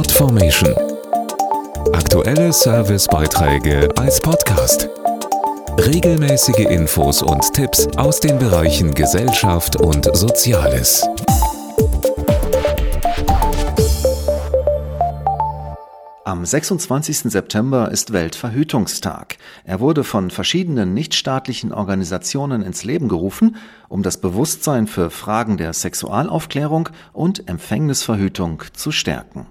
Podformation. Aktuelle Servicebeiträge als Podcast. Regelmäßige Infos und Tipps aus den Bereichen Gesellschaft und Soziales. Am 26. September ist Weltverhütungstag. Er wurde von verschiedenen nichtstaatlichen Organisationen ins Leben gerufen, um das Bewusstsein für Fragen der Sexualaufklärung und Empfängnisverhütung zu stärken.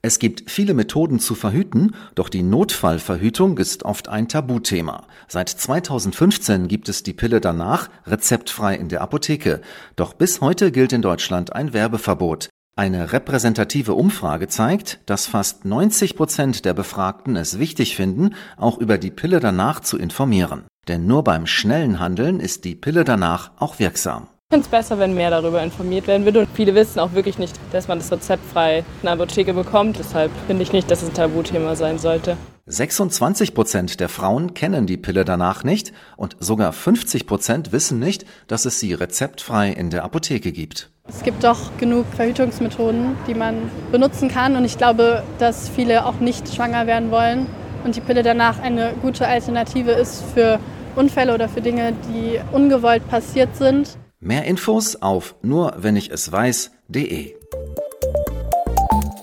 Es gibt viele Methoden zu verhüten, doch die Notfallverhütung ist oft ein Tabuthema. Seit 2015 gibt es die Pille danach rezeptfrei in der Apotheke, doch bis heute gilt in Deutschland ein Werbeverbot. Eine repräsentative Umfrage zeigt, dass fast 90 Prozent der Befragten es wichtig finden, auch über die Pille danach zu informieren. Denn nur beim schnellen Handeln ist die Pille danach auch wirksam. Ich finde es besser, wenn mehr darüber informiert werden würde. Und viele wissen auch wirklich nicht, dass man das rezeptfrei in der Apotheke bekommt. Deshalb finde ich nicht, dass es ein Tabuthema sein sollte. 26 Prozent der Frauen kennen die Pille danach nicht und sogar 50 Prozent wissen nicht, dass es sie rezeptfrei in der Apotheke gibt. Es gibt doch genug Verhütungsmethoden, die man benutzen kann. Und ich glaube, dass viele auch nicht schwanger werden wollen und die Pille danach eine gute Alternative ist für Unfälle oder für Dinge, die ungewollt passiert sind. Mehr Infos auf nur wenn ich es weiß.de.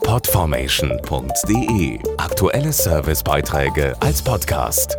Podformation.de Aktuelle Servicebeiträge als Podcast.